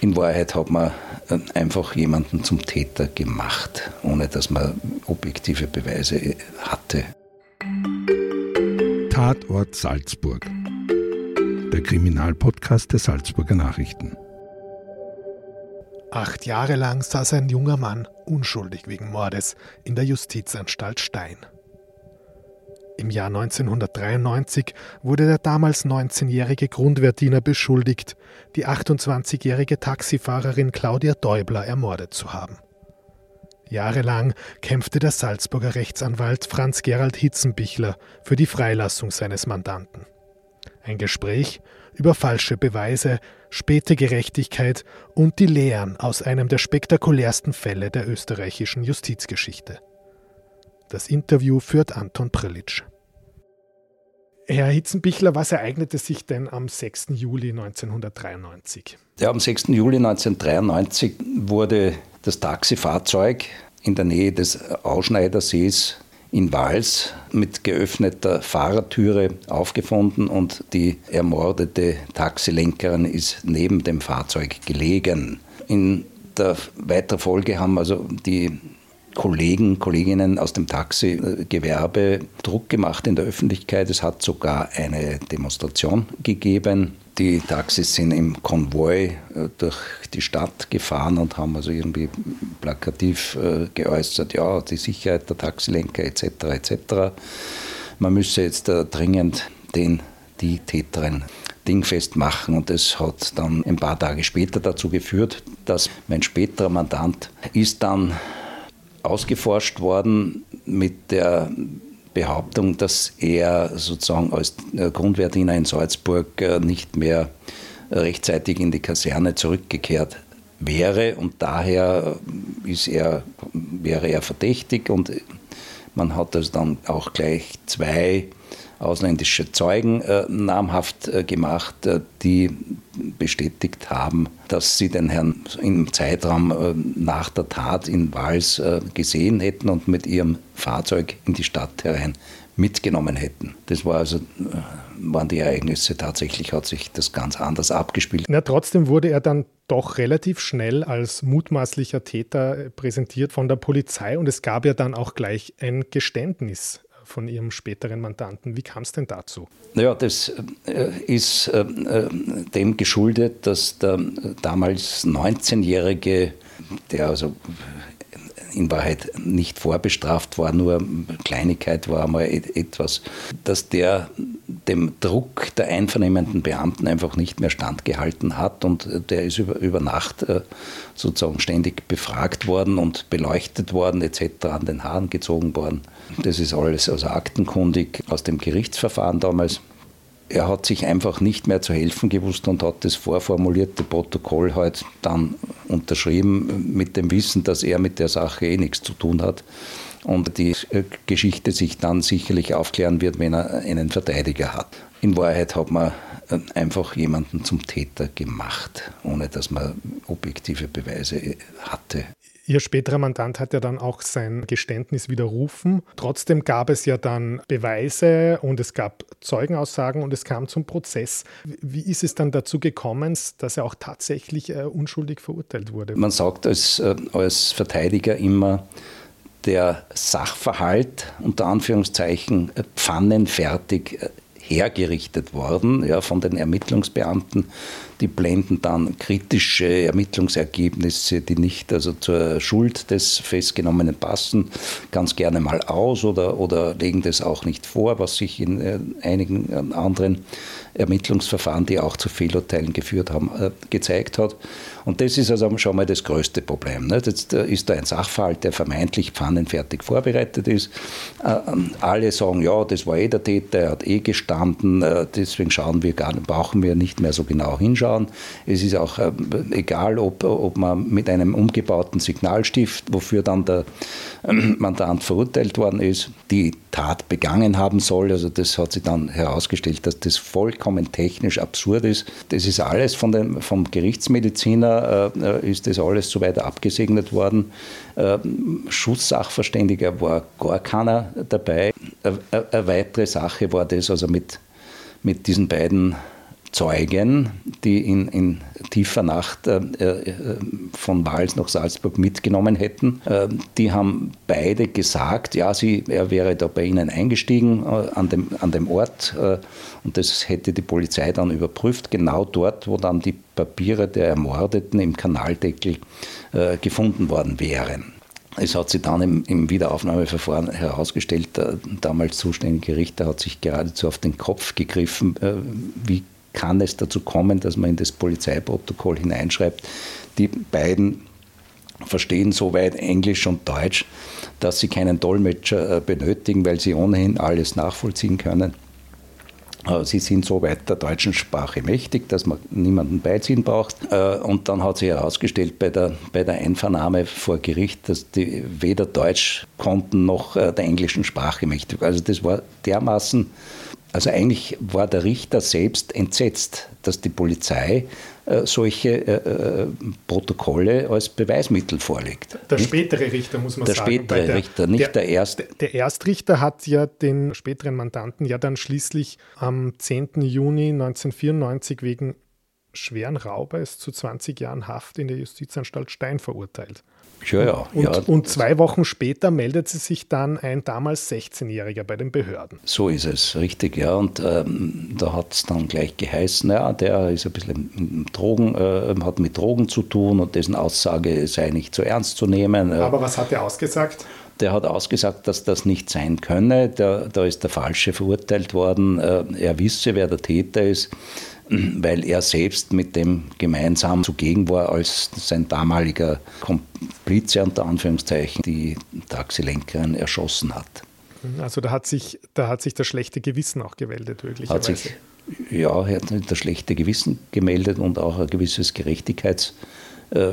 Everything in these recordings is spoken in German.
In Wahrheit hat man äh, einfach jemanden zum Täter gemacht, ohne dass man objektive Beweise hatte. Tatort Salzburg. Der Kriminalpodcast der Salzburger Nachrichten. Acht Jahre lang saß ein junger Mann unschuldig wegen Mordes in der Justizanstalt Stein. Im Jahr 1993 wurde der damals 19-jährige Grundwehrdiener beschuldigt, die 28-jährige Taxifahrerin Claudia Däubler ermordet zu haben. Jahrelang kämpfte der Salzburger Rechtsanwalt Franz Gerald Hitzenbichler für die Freilassung seines Mandanten. Ein Gespräch über falsche Beweise, späte Gerechtigkeit und die Lehren aus einem der spektakulärsten Fälle der österreichischen Justizgeschichte. Das Interview führt Anton Prillitsch. Herr Hitzenbichler, was ereignete sich denn am 6. Juli 1993? Ja, am 6. Juli 1993 wurde das Taxifahrzeug in der Nähe des Ausschneidersees in Wals mit geöffneter Fahrertüre aufgefunden und die ermordete Taxilenkerin ist neben dem Fahrzeug gelegen. In der weiteren Folge haben also die Kollegen, Kolleginnen aus dem Taxigewerbe Druck gemacht in der Öffentlichkeit. Es hat sogar eine Demonstration gegeben. Die Taxis sind im Konvoi äh, durch die Stadt gefahren und haben also irgendwie plakativ äh, geäußert, ja, die Sicherheit der Taxilenker etc. etc. Man müsse jetzt äh, dringend den, die Täterin dingfest machen. Und das hat dann ein paar Tage später dazu geführt, dass mein späterer Mandant ist dann ausgeforscht worden mit der Behauptung, dass er sozusagen als Grundwehrdiener in Salzburg äh, nicht mehr rechtzeitig in die Kaserne zurückgekehrt wäre. Und daher ist er, wäre er verdächtig. Und man hat also dann auch gleich zwei ausländische Zeugen äh, namhaft äh, gemacht, äh, die bestätigt haben, dass sie den Herrn im Zeitraum äh, nach der Tat in Wals äh, gesehen hätten und mit ihrem Fahrzeug in die Stadt herein mitgenommen hätten. Das war also, äh, waren die Ereignisse. Tatsächlich hat sich das ganz anders abgespielt. Na, trotzdem wurde er dann doch relativ schnell als mutmaßlicher Täter präsentiert von der Polizei und es gab ja dann auch gleich ein Geständnis von Ihrem späteren Mandanten. Wie kam es denn dazu? Naja, das äh, ist äh, äh, dem geschuldet, dass der damals 19-Jährige, der also in Wahrheit nicht vorbestraft war, nur Kleinigkeit war mal etwas, dass der dem Druck der einvernehmenden Beamten einfach nicht mehr standgehalten hat und der ist über, über Nacht äh, sozusagen ständig befragt worden und beleuchtet worden etc., an den Haaren gezogen worden. Das ist alles also aktenkundig aus dem Gerichtsverfahren damals er hat sich einfach nicht mehr zu helfen gewusst und hat das vorformulierte Protokoll halt dann unterschrieben mit dem Wissen, dass er mit der Sache eh nichts zu tun hat und die Geschichte sich dann sicherlich aufklären wird, wenn er einen Verteidiger hat. In Wahrheit hat man einfach jemanden zum Täter gemacht, ohne dass man objektive Beweise hatte. Ihr späterer Mandant hat ja dann auch sein Geständnis widerrufen. Trotzdem gab es ja dann Beweise und es gab Zeugenaussagen und es kam zum Prozess. Wie ist es dann dazu gekommen, dass er auch tatsächlich äh, unschuldig verurteilt wurde? Man sagt als, äh, als Verteidiger immer, der Sachverhalt unter Anführungszeichen äh, pfannenfertig äh, hergerichtet worden ja, von den Ermittlungsbeamten die blenden dann kritische Ermittlungsergebnisse, die nicht also zur Schuld des Festgenommenen passen, ganz gerne mal aus oder, oder legen das auch nicht vor, was sich in äh, einigen äh, anderen Ermittlungsverfahren, die auch zu Fehlurteilen geführt haben, äh, gezeigt hat. Und das ist also schon mal das größte Problem. Ne? Jetzt ist da ein Sachverhalt, der vermeintlich pfannenfertig vorbereitet ist. Ähm, alle sagen, ja, das war eh der Täter, er hat eh gestanden, deswegen schauen wir gar, brauchen wir nicht mehr so genau hinschauen anschauen. Es ist auch äh, egal, ob, ob man mit einem umgebauten Signalstift, wofür dann der äh, Mandant verurteilt worden ist, die Tat begangen haben soll. Also das hat sich dann herausgestellt, dass das vollkommen technisch absurd ist. Das ist alles von dem, vom Gerichtsmediziner, äh, ist das alles soweit abgesegnet worden. Äh, Schusssachverständiger war gar keiner dabei. Eine weitere Sache war das also mit, mit diesen beiden Zeugen, die in, in tiefer Nacht äh, äh, von Wals nach Salzburg mitgenommen hätten. Äh, die haben beide gesagt, ja, sie, er wäre da bei ihnen eingestiegen äh, an, dem, an dem Ort äh, und das hätte die Polizei dann überprüft, genau dort, wo dann die Papiere der Ermordeten im Kanaldeckel äh, gefunden worden wären. Es hat sich dann im, im Wiederaufnahmeverfahren herausgestellt, der damals zuständige Richter hat sich geradezu auf den Kopf gegriffen, wie kann es dazu kommen, dass man in das Polizeiprotokoll hineinschreibt, die beiden verstehen soweit Englisch und Deutsch, dass sie keinen Dolmetscher äh, benötigen, weil sie ohnehin alles nachvollziehen können. Äh, sie sind soweit der deutschen Sprache mächtig, dass man niemanden beiziehen braucht. Äh, und dann hat sich herausgestellt bei der, bei der Einvernahme vor Gericht, dass die weder Deutsch konnten noch der englischen Sprache mächtig. Also das war dermaßen also eigentlich war der Richter selbst entsetzt, dass die Polizei äh, solche äh, äh Protokolle als Beweismittel vorlegt. Der spätere Richter, muss man der sagen. Der spätere der, Richter, nicht der, der erste. Der Erstrichter hat ja den späteren Mandanten ja dann schließlich am 10. Juni 1994 wegen schweren Raubes zu 20 Jahren Haft in der Justizanstalt Stein verurteilt. Ja, ja, und, ja. und zwei Wochen später meldet sich dann ein damals 16-Jähriger bei den Behörden. So ist es, richtig, ja. Und ähm, da hat es dann gleich geheißen, ja, der ist ein bisschen Drogen, äh, hat mit Drogen zu tun und dessen Aussage sei nicht so ernst zu nehmen. Aber was hat er ausgesagt? Der hat ausgesagt, dass das nicht sein könne. Der, da ist der Falsche verurteilt worden. Äh, er wisse, wer der Täter ist weil er selbst mit dem gemeinsam zugegen war, als sein damaliger Komplize unter Anführungszeichen die Taxilenkerin erschossen hat. Also da hat sich, da hat sich das schlechte Gewissen auch gemeldet. Hat sich, ja, er hat das schlechte Gewissen gemeldet und auch ein gewisses Gerechtigkeits- äh,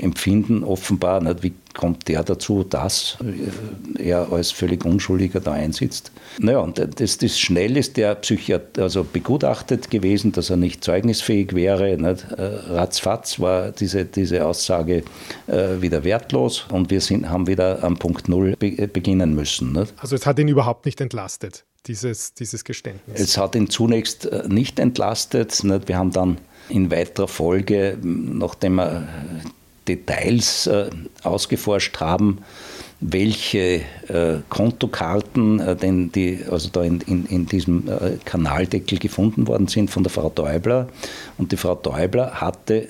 empfinden offenbar. Nicht? Wie kommt der dazu, dass äh, er als völlig Unschuldiger da einsitzt? Naja, und das, das schnell ist der Psychiater also begutachtet gewesen, dass er nicht zeugnisfähig wäre. Nicht? Äh, ratzfatz war diese, diese Aussage äh, wieder wertlos und wir sind, haben wieder am Punkt Null be beginnen müssen. Nicht? Also es hat ihn überhaupt nicht entlastet, dieses, dieses Geständnis? Es hat ihn zunächst nicht entlastet. Nicht? Wir haben dann in weiterer Folge, nachdem wir Details äh, ausgeforscht haben, welche äh, Kontokarten äh, denn die, also da in, in, in diesem äh, Kanaldeckel gefunden worden sind von der Frau Däubler. Und die Frau Däubler hatte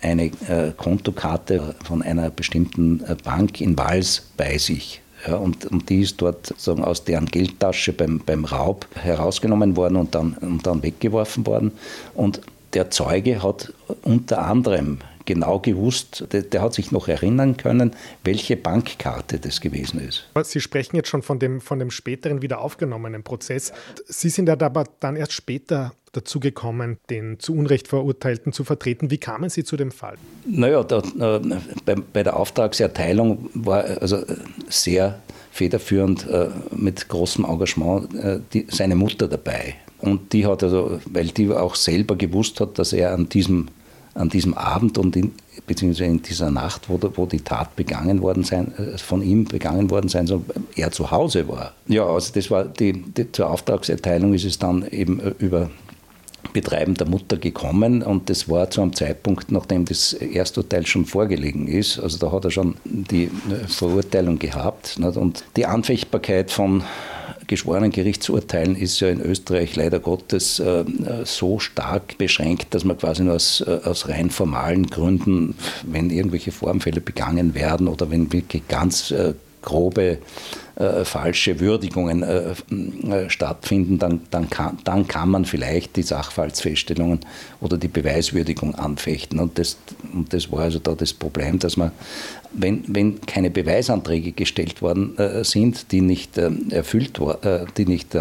eine äh, Kontokarte von einer bestimmten äh, Bank in Wals bei sich. Ja, und, und die ist dort sagen, aus deren Geldtasche beim, beim Raub herausgenommen worden und dann, und dann weggeworfen worden. Und der Zeuge hat unter anderem genau gewusst, der, der, hat sich noch erinnern können, welche Bankkarte das gewesen ist. Sie sprechen jetzt schon von dem, von dem späteren wieder aufgenommenen Prozess. Sie sind ja aber dann erst später dazu gekommen, den zu Unrecht Verurteilten zu vertreten. Wie kamen Sie zu dem Fall? Naja, da, äh, bei, bei, der Auftragserteilung war also sehr federführend äh, mit großem Engagement äh, die, seine Mutter dabei. Und die hat also, weil die auch selber gewusst hat, dass er an diesem, an diesem Abend und in, beziehungsweise in dieser Nacht, wo, wo die Tat begangen worden sein, äh, von ihm begangen worden sein soll, er zu Hause war. Ja, also das war die, die zur Auftragserteilung ist es dann eben äh, über Betreiben der Mutter gekommen und das war zu einem Zeitpunkt, nachdem das Ersturteil schon vorgelegen ist. Also da hat er schon die äh, Verurteilung gehabt. Und die Anfechtbarkeit von geschworenen Gerichtsurteilen ist ja in Österreich leider Gottes äh, so stark beschränkt, dass man quasi nur aus, äh, aus rein formalen Gründen, wenn irgendwelche Formfälle begangen werden oder wenn wirklich ganz äh, grobe äh, falsche Würdigungen äh, äh, stattfinden, dann, dann, kann, dann kann man vielleicht die Sachverhaltsfeststellungen oder die Beweiswürdigung anfechten. Und das, und das war also da das Problem, dass man, wenn, wenn keine Beweisanträge gestellt worden äh, sind, die nicht äh, erfüllt äh, die nicht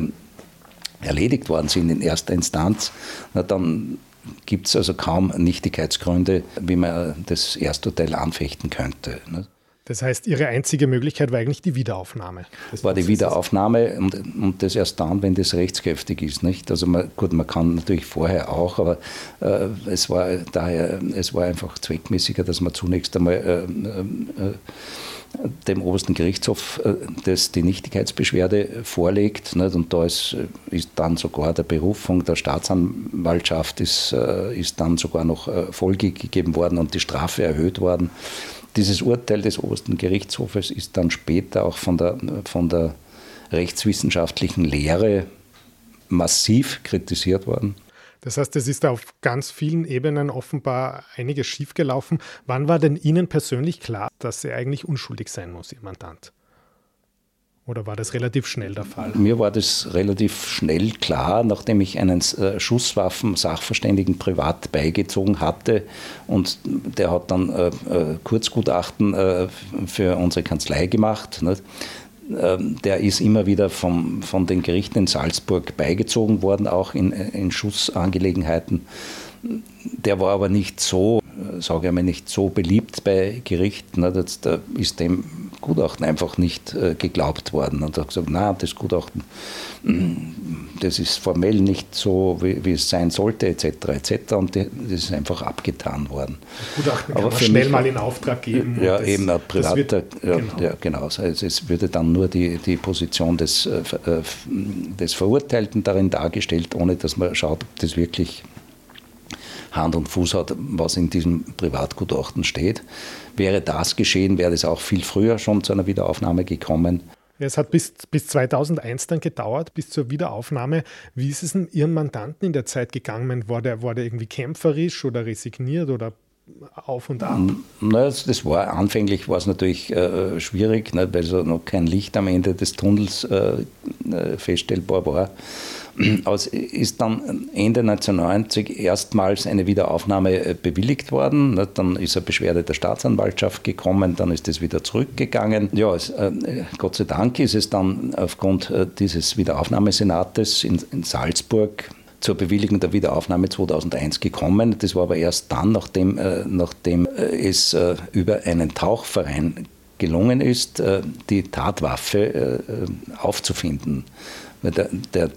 erledigt worden sind in erster Instanz, na, dann gibt es also kaum Nichtigkeitsgründe, wie man das Ersturteil anfechten könnte. Ne? Das heißt, Ihre einzige Möglichkeit war eigentlich die Wiederaufnahme. Das war die Wiederaufnahme und, und das erst dann, wenn das rechtskräftig ist. Nicht? Also man, gut, man kann natürlich vorher auch, aber äh, es war daher, es war einfach zweckmäßiger, dass man zunächst einmal äh, äh, dem obersten Gerichtshof äh, das die Nichtigkeitsbeschwerde vorlegt. Nicht? Und da ist, ist dann sogar der Berufung der Staatsanwaltschaft ist, äh, ist dann sogar noch äh, Folge gegeben worden und die Strafe erhöht worden. Dieses Urteil des obersten Gerichtshofes ist dann später auch von der, von der rechtswissenschaftlichen Lehre massiv kritisiert worden. Das heißt, es ist auf ganz vielen Ebenen offenbar einiges schiefgelaufen. Wann war denn Ihnen persönlich klar, dass er eigentlich unschuldig sein muss, Ihr Mandant? Oder war das relativ schnell der Fall? Mir war das relativ schnell klar, nachdem ich einen äh, Schusswaffen-Sachverständigen privat beigezogen hatte und der hat dann äh, äh Kurzgutachten für unsere Kanzlei gemacht. Nicht? Ähm, der ist immer wieder vom, von den Gerichten in Salzburg beigezogen worden, auch in, in Schussangelegenheiten. Der war aber nicht so, sage ich mal, nicht so beliebt bei Gerichten. Da ist dem Gutachten einfach nicht äh, geglaubt worden. Und hat gesagt, na, das Gutachten, mm, das ist formell nicht so, wie, wie es sein sollte, etc. etc. Und das ist einfach abgetan worden. Das Gutachten kann Aber man schnell mich, mal in Auftrag geben. Ja, das, eben ein privater, wird, ja, genau. ja, genau. Also es würde dann nur die, die Position des, äh, äh, des Verurteilten darin dargestellt, ohne dass man schaut, ob das wirklich Hand und Fuß hat, was in diesem Privatgutachten steht. Wäre das geschehen, wäre es auch viel früher schon zu einer Wiederaufnahme gekommen. Es hat bis, bis 2001 dann gedauert, bis zur Wiederaufnahme. Wie ist es denn Ihrem Mandanten in der Zeit gegangen? War der, war der irgendwie kämpferisch oder resigniert oder auf und ab? Na, das war anfänglich war es natürlich äh, schwierig, ne, weil so noch kein Licht am Ende des Tunnels äh feststellbar war. Es ist dann Ende 1990 erstmals eine Wiederaufnahme äh, bewilligt worden. Ne, dann ist eine Beschwerde der Staatsanwaltschaft gekommen, dann ist es wieder zurückgegangen. Ja, es, äh, Gott sei Dank ist es dann aufgrund äh, dieses Wiederaufnahmesenates in, in Salzburg zur Bewilligung der Wiederaufnahme 2001 gekommen. Das war aber erst dann, nachdem, nachdem es über einen Tauchverein gelungen ist, die Tatwaffe aufzufinden. Der, der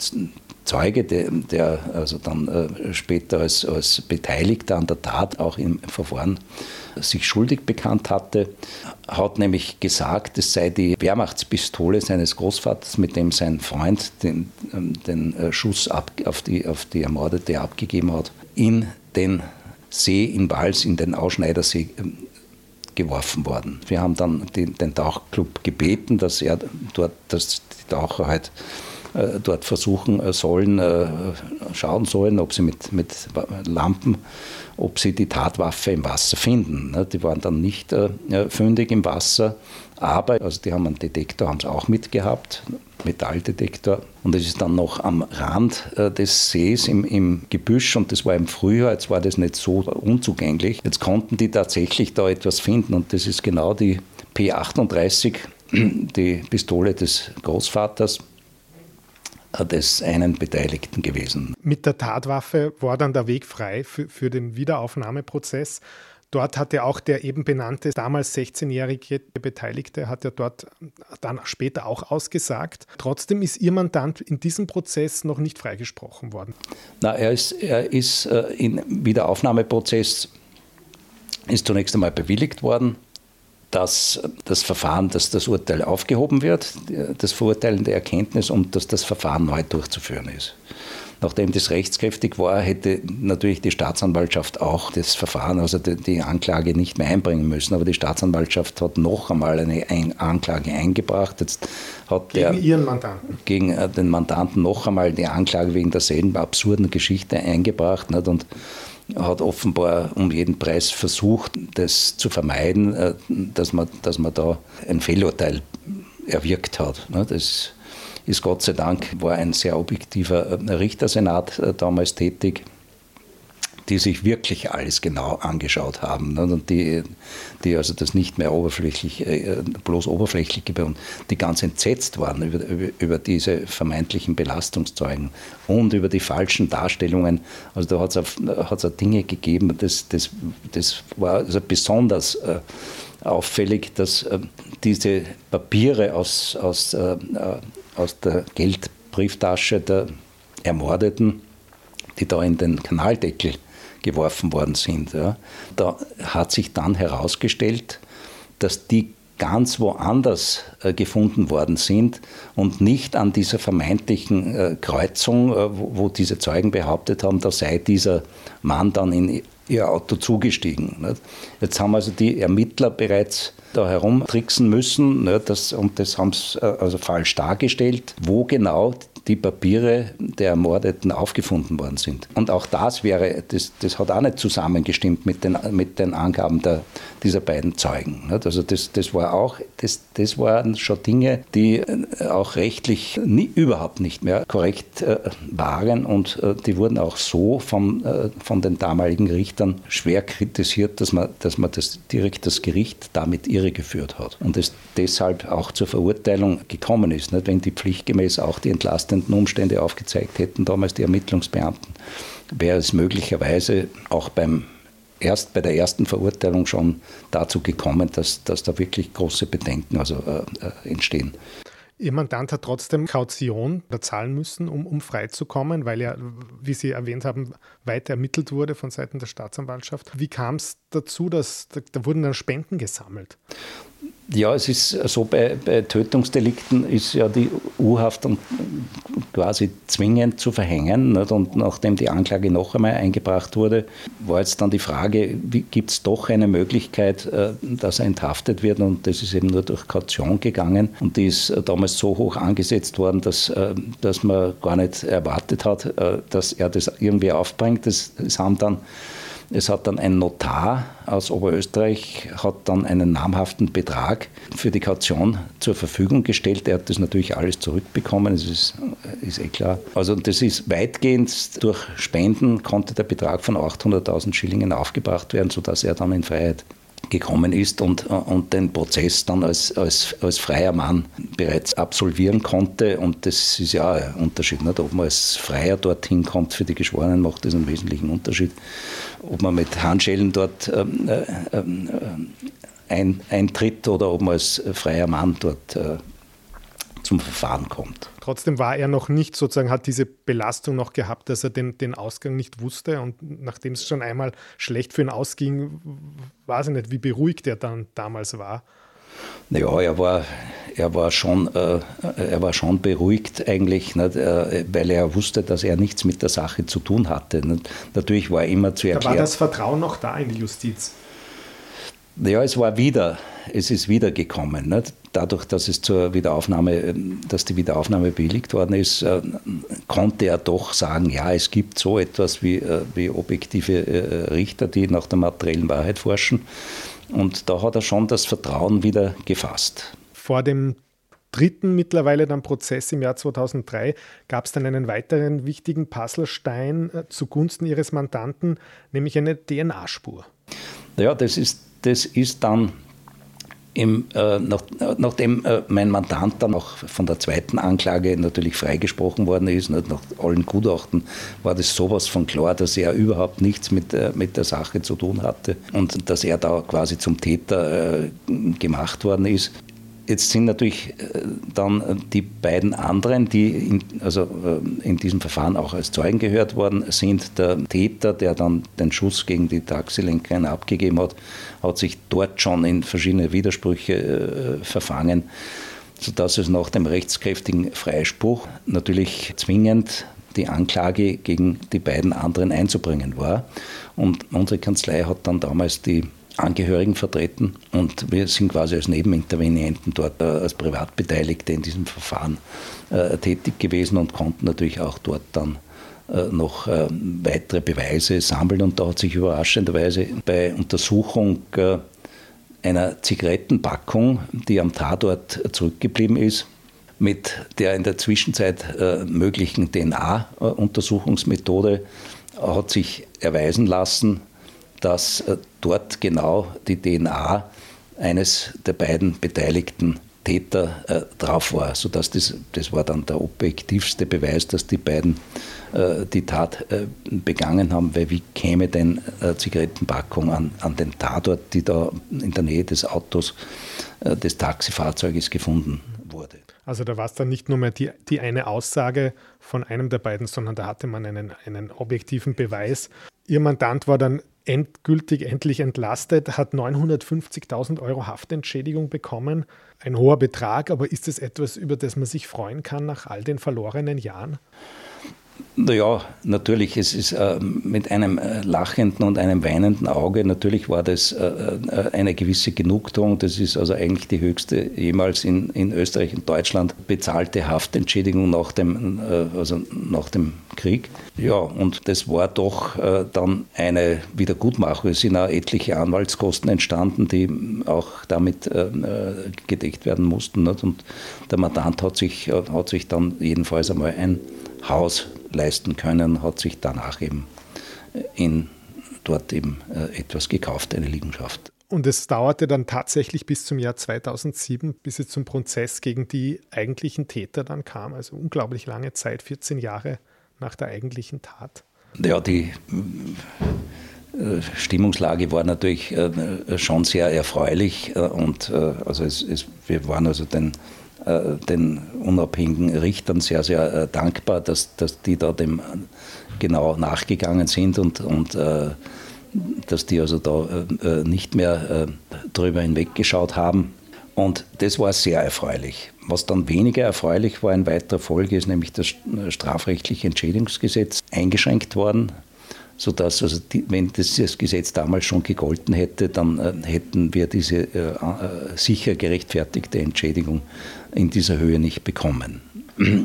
Zeuge, der, der also dann äh, später als, als Beteiligter an der Tat auch im Verfahren sich schuldig bekannt hatte, hat nämlich gesagt, es sei die Wehrmachtspistole seines Großvaters, mit dem sein Freund den, ähm, den äh, Schuss ab, auf, die, auf die Ermordete abgegeben hat, in den See in Wals, in den Ausschneidersee ähm, geworfen worden. Wir haben dann den, den Tauchclub gebeten, dass er dort, dass die Taucher halt äh, dort versuchen äh, sollen, äh, schauen sollen, ob sie mit, mit Lampen, ob sie die Tatwaffe im Wasser finden. Ne, die waren dann nicht fündig im Wasser, aber also die haben einen Detektor, haben sie auch mitgehabt, Metalldetektor. Und es ist dann noch am Rand des Sees im, im Gebüsch und das war im Frühjahr, jetzt war das nicht so unzugänglich. Jetzt konnten die tatsächlich da etwas finden und das ist genau die P38, die Pistole des Großvaters des einen Beteiligten gewesen. Mit der Tatwaffe war dann der Weg frei für, für den Wiederaufnahmeprozess. Dort hat ja auch der eben benannte, damals 16-jährige Beteiligte, hat ja dort dann später auch ausgesagt. Trotzdem ist Ihr Mandant in diesem Prozess noch nicht freigesprochen worden. Na, er ist, er ist äh, im Wiederaufnahmeprozess ist zunächst einmal bewilligt worden dass das Verfahren, dass das Urteil aufgehoben wird, das verurteilende Erkenntnis und dass das Verfahren neu durchzuführen ist. Nachdem das rechtskräftig war, hätte natürlich die Staatsanwaltschaft auch das Verfahren, also die, Anklage nicht mehr einbringen müssen. Aber die Staatsanwaltschaft hat noch einmal eine Anklage eingebracht. Jetzt hat gegen der, Ihren Mandanten? Gegen äh, den Mandanten noch einmal die Anklage wegen derselben absurden Geschichte eingebracht. Und hat offenbar um jeden Preis versucht, das zu vermeiden, äh, dass man, dass man da ein Fehlurteil erwirkt hat. Ne? Das ist Gott sei Dank, war ein sehr objektiver äh, Richtersenat äh, damals tätig die sich wirklich alles genau angeschaut haben ne, und die, die also das nicht mehr oberflächlich, äh, bloß oberflächlich und die ganz entsetzt waren über, über, diese vermeintlichen Belastungszeugen und über die falschen Darstellungen. Also da hat es auch Dinge gegeben, das, das, das war also besonders äh, auffällig, dass äh, diese Papiere aus, aus, äh, aus der Geldbrieftasche der Ermordeten, die da in den Kanaldeckel geworfen worden sind. Ja. Da hat sich dann herausgestellt, dass die ganz woanders äh, gefunden worden sind und nicht an dieser vermeintlichen äh, Kreuzung, äh, wo, diese Zeugen behauptet haben, da sei dieser Mann dann in ihr Auto zugestiegen. Jetzt haben also die Ermittler bereits da herumtricksen müssen? Das, und das haben sie also falsch dargestellt, wo genau die Papiere der Ermordeten aufgefunden worden sind. Und auch das wäre, das, das hat auch nicht zusammengestimmt mit den, mit den Angaben der, dieser beiden Zeugen. Also das, das war auch, das, das waren schon Dinge, die äh, auch rechtlich nie, überhaupt nicht mehr korrekt äh, waren und äh, die wurden auch so vom, von den damaligen Richtern schwer kritisiert, dass man, dass man das direkt das Gericht damit irregeführt hat und es deshalb auch zur Verurteilung gekommen ist, nicht? wenn die pflichtgemäß auch die entlastenden Umstände aufgezeigt hätten, damals die Ermittlungsbeamten, wäre es möglicherweise auch beim erst bei der ersten Verurteilung schon dazu gekommen, dass, dass da wirklich große Bedenken also, äh, äh entstehen. Ihr Mandant hat trotzdem Kaution zahlen müssen, um, um freizukommen, weil ja, wie Sie erwähnt haben, weiter ermittelt wurde von Seiten der Staatsanwaltschaft. Wie kam es dazu, dass da, da wurden dann Spenden gesammelt? Ja, es ist so, bei, bei Tötungsdelikten ist ja die U-Haft quasi zwingend zu verhängen. Nicht? Und nachdem die Anklage noch einmal eingebracht wurde, war jetzt dann die Frage, gibt es doch eine Möglichkeit, äh, dass er enthaftet wird? Und das ist eben nur durch Kaution gegangen. Und die ist äh, damals so hoch angesetzt worden, dass, äh, dass man gar nicht erwartet hat, dass er das irgendwie aufbringt. Das, das haben dann es hat dann ein Notar aus Oberösterreich hat dann einen namhaften Betrag für die Kaution zur Verfügung gestellt. Er hat das natürlich alles zurückbekommen, das ist, ist eh klar. Also das ist weitgehend durch Spenden konnte der Betrag von 800.000 Schillingen aufgebracht werden, sodass er dann in Freiheit gekommen ist und, und den Prozess dann als, als, als freier Mann bereits absolvieren konnte. Und das ist ja ein Unterschied. Nicht? Ob man als Freier dorthin kommt für die Geschworenen, macht das einen wesentlichen Unterschied. Ob man mit Handschellen dort ähm, äh, ähm, äh, ein, eintritt oder ob man als freier Mann dort äh, zum Verfahren kommt. Trotzdem war er noch nicht sozusagen, hat diese Belastung noch gehabt, dass er den, den Ausgang nicht wusste. Und nachdem es schon einmal schlecht für ihn ausging, weiß ich nicht, wie beruhigt er dann damals war. Naja, er war, er war, schon, äh, er war schon beruhigt eigentlich, nicht, äh, weil er wusste, dass er nichts mit der Sache zu tun hatte. Nicht. Natürlich war er immer zu erklären. Da war das Vertrauen noch da in die Justiz? Ja, es war wieder, es ist wieder gekommen. Nicht? Dadurch, dass es zur Wiederaufnahme, dass die Wiederaufnahme bewilligt worden ist, äh, konnte er doch sagen, ja, es gibt so etwas wie, äh, wie objektive äh, Richter, die nach der materiellen Wahrheit forschen. Und da hat er schon das Vertrauen wieder gefasst. Vor dem dritten mittlerweile dann Prozess im Jahr 2003 gab es dann einen weiteren wichtigen Puzzlestein zugunsten ihres Mandanten, nämlich eine DNA-Spur. Ja, das ist das ist dann im, äh, nach, nachdem äh, mein Mandant dann auch von der zweiten Anklage natürlich freigesprochen worden ist, nicht, nach allen Gutachten, war das sowas von klar, dass er überhaupt nichts mit, äh, mit der Sache zu tun hatte und dass er da quasi zum Täter äh, gemacht worden ist. Jetzt sind natürlich äh, dann äh, die beiden anderen, die in, also äh, in diesem Verfahren auch als Zeugen gehört worden sind. Der Täter, der dann den Schuss gegen die Taxilenkerin abgegeben hat, hat sich dort schon in verschiedene Widersprüche verfangen, sodass es nach dem rechtskräftigen Freispruch natürlich zwingend die Anklage gegen die beiden anderen einzubringen war. Und unsere Kanzlei hat dann damals die Angehörigen vertreten und wir sind quasi als Nebenintervenienten dort äh, als Privatbeteiligte in diesem Verfahren äh, tätig gewesen und konnten natürlich auch dort dann äh, noch weitere Beweise sammeln. Und da hat sich überraschenderweise bei Untersuchung einer Zigarettenpackung, die am Tatort zurückgeblieben ist, mit der in der Zwischenzeit möglichen DNA-Untersuchungsmethode hat sich erweisen lassen, dass äh, dort genau die DNA eines der beiden beteiligten Täter äh, drauf war, sodass das, das war dann der objektivste Beweis, dass die beiden äh, die Tat äh, begangen haben, weil wie käme denn äh, Zigarettenpackung an, an den Tatort, die da in der Nähe des Autos äh, des Taxifahrzeuges gefunden wurde. Also da war es dann nicht nur mehr die, die eine Aussage von einem der beiden, sondern da hatte man einen, einen objektiven Beweis. Ihr Mandant war dann endgültig endlich entlastet, hat 950.000 Euro Haftentschädigung bekommen. Ein hoher Betrag, aber ist es etwas, über das man sich freuen kann nach all den verlorenen Jahren? Naja, natürlich, es ist äh, mit einem äh, lachenden und einem weinenden Auge. Natürlich war das äh, äh, eine gewisse Genugtuung. Das ist also eigentlich die höchste jemals in, in Österreich und Deutschland bezahlte Haftentschädigung nach dem, äh, also nach dem Krieg. Ja, und das war doch dann eine Wiedergutmachung. Es sind auch etliche Anwaltskosten entstanden, die auch damit gedeckt werden mussten. Nicht? Und der Mandant hat sich, hat sich dann jedenfalls einmal ein Haus leisten können, hat sich danach eben in, dort eben äh, etwas gekauft, eine Liegenschaft. Und es dauerte dann tatsächlich bis zum Jahr 2007, bis es zum Prozess gegen die eigentlichen Täter dann kam. Also unglaublich lange Zeit, 14 Jahre nach der eigentlichen Tat. Ja, die äh, Stimmungslage war natürlich äh, schon sehr erfreulich und also es, es, wir waren also den äh, den unabhängigen Richtern sehr, sehr äh, dankbar, dass, dass die da dem genau nachgegangen sind und, und äh, dass die also da nicht mehr drüber hinweggeschaut haben. Und das war sehr erfreulich. Was dann weniger erfreulich war in weiterer Folge, ist nämlich das strafrechtliche Entschädigungsgesetz eingeschränkt worden sodass, also die, wenn dieses Gesetz damals schon gegolten hätte, dann äh, hätten wir diese äh, äh, sicher gerechtfertigte Entschädigung in dieser Höhe nicht bekommen.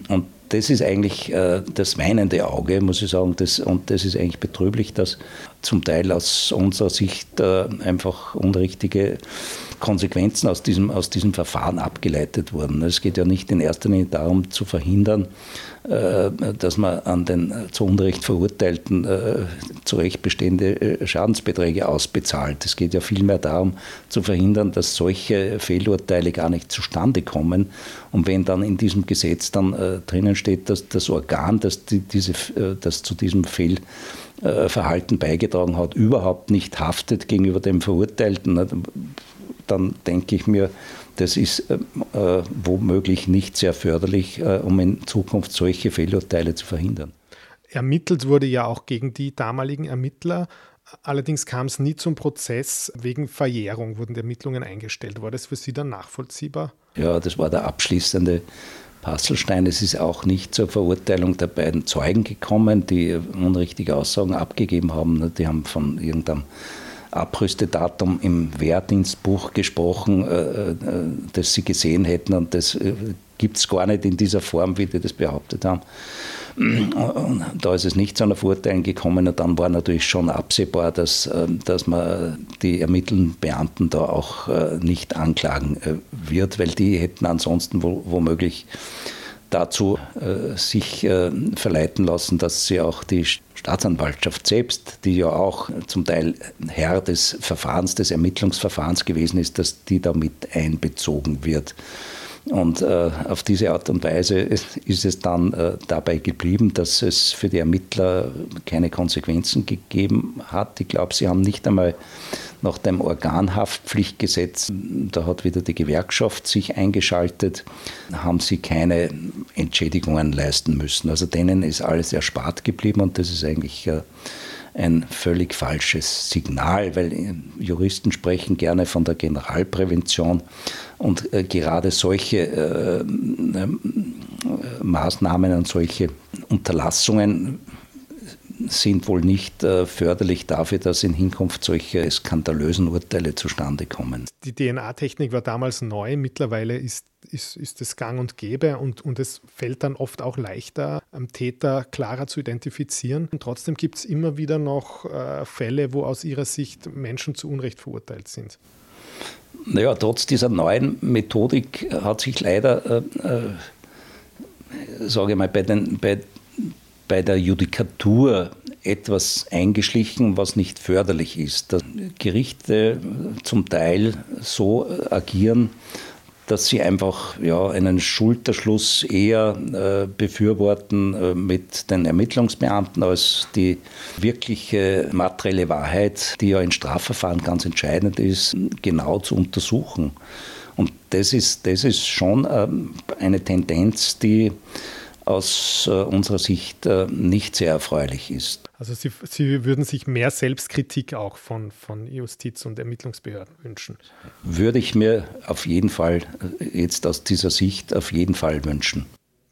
Und das ist eigentlich äh, das weinende Auge, muss ich sagen. Das, und das ist eigentlich betrüblich, dass zum Teil aus unserer Sicht äh, einfach unrichtige Konsequenzen aus diesem, aus diesem Verfahren abgeleitet wurden. Es geht ja nicht in erster Linie darum zu verhindern, äh, dass man an den äh, zu Unrecht Verurteilten äh, zu Recht bestehende Schadensbeträge ausbezahlt. Es geht ja vielmehr darum, zu verhindern, dass solche Fehlurteile gar nicht zustande kommen. Und wenn dann in diesem Gesetz dann drinnen steht, dass das Organ, das, die, diese, das zu diesem Fehlverhalten beigetragen hat, überhaupt nicht haftet gegenüber dem Verurteilten, dann denke ich mir, das ist äh, äh, womöglich nicht sehr förderlich, äh, um in Zukunft solche Fehlurteile zu verhindern. Ermittelt wurde ja auch gegen die damaligen Ermittler. Allerdings kam es nie zum Prozess. Wegen Verjährung wurden die Ermittlungen eingestellt. War das für Sie dann nachvollziehbar? Ja, das war der abschließende Passelstein. Es ist auch nicht zur Verurteilung der beiden Zeugen gekommen, die unrichtige Aussagen abgegeben haben. Die haben von irgendeinem Abrüstedatum im Wehrdienstbuch gesprochen, äh, äh, das sie gesehen hätten und das äh, gibt es gar nicht in dieser Form, wie die das behauptet haben. Und da ist es nicht zu einer Verurteilung gekommen und dann war natürlich schon absehbar, dass, dass man die ermittelnden Beamten da auch nicht anklagen wird, weil die hätten ansonsten womöglich dazu sich verleiten lassen, dass sie auch die Staatsanwaltschaft selbst, die ja auch zum Teil Herr des Verfahrens, des Ermittlungsverfahrens gewesen ist, dass die damit einbezogen wird. Und äh, auf diese Art und Weise ist, es dann äh, dabei geblieben, dass es für die Ermittler keine Konsequenzen gegeben hat. Ich glaube, sie haben nicht einmal nach dem Organhaftpflichtgesetz, da hat wieder die Gewerkschaft sich eingeschaltet, haben sie keine Entschädigungen leisten müssen. Also denen ist alles erspart geblieben und das ist eigentlich äh, ein völlig falsches Signal, weil äh, Juristen sprechen gerne von der Generalprävention und äh, gerade solche Maßnahmen und solche Unterlassungen sind wohl nicht äh, förderlich dafür, dass in Hinkunft solche skandalösen Urteile zustande kommen. Die DNA-Technik war damals neu, mittlerweile ist, ist, ist es gang und gäbe und, und es fällt dann oft auch leichter, am Täter klarer zu identifizieren. Und trotzdem gibt es immer wieder noch äh, Fälle, wo aus Ihrer Sicht Menschen zu Unrecht verurteilt sind. Naja, trotz dieser neuen Methodik hat sich leider, äh, äh, sage ich mal, bei den, bei bei der Judikatur etwas eingeschlichen, was nicht förderlich ist. Dass Gerichte zum Teil so agieren, dass sie einfach ja, einen Schulterschluss eher äh, befürworten äh, mit den Ermittlungsbeamten als die wirkliche materielle Wahrheit, die ja in Strafverfahren ganz entscheidend ist, genau zu untersuchen. Und das ist, das ist schon ähm, eine Tendenz, die aus äh, unserer Sicht äh, nicht sehr erfreulich ist. Also Sie, Sie würden sich mehr Selbstkritik auch von, von Justiz- und Ermittlungsbehörden wünschen? Würde ich mir auf jeden Fall äh, jetzt aus dieser Sicht auf jeden Fall wünschen.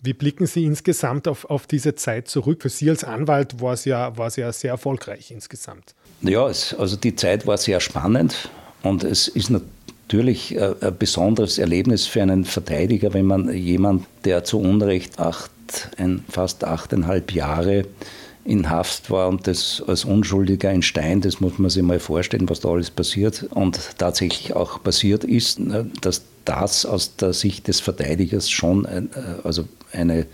Wie blicken Sie insgesamt auf, auf diese Zeit zurück? Für Sie als Anwalt war es ja, war es ja sehr erfolgreich insgesamt. Ja, es, also die Zeit war sehr spannend und es ist natürlich ein besonderes Erlebnis für einen Verteidiger, wenn man jemand, der zu Unrecht acht, ein, fast achteinhalb Jahre in Haft war und das als Unschuldiger in Stein, das muss man sich mal vorstellen, was da alles passiert und tatsächlich auch passiert ist, ne, dass das aus der Sicht des Verteidigers schon äh, also eine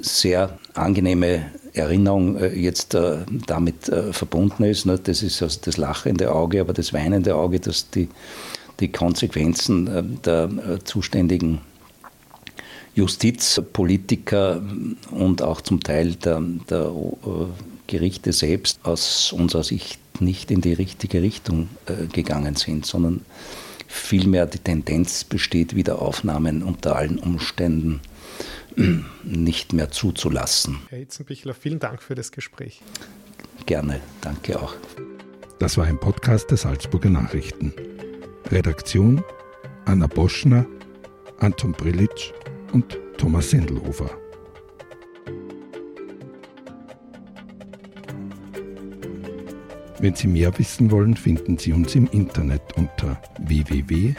sehr angenehme Erinnerung äh, jetzt äh, damit verbunden ist. Ne? Das ist also das lachende Auge, aber das weinende Auge, dass die, die Konsequenzen der zuständigen Justizpolitiker und auch zum Teil der, der Gerichte selbst aus unserer Sicht nicht in die richtige Richtung gegangen sind, sondern vielmehr die Tendenz besteht, Wiederaufnahmen unter allen Umständen nicht mehr zuzulassen. Herr Hitzenbichler, vielen Dank für das Gespräch. Gerne, danke auch. Das war ein Podcast der Salzburger Nachrichten. Redaktion Anna Boschner, Anton Brillitsch und Thomas Sendelhofer. Wenn Sie mehr wissen wollen, finden Sie uns im Internet unter www.sn.at.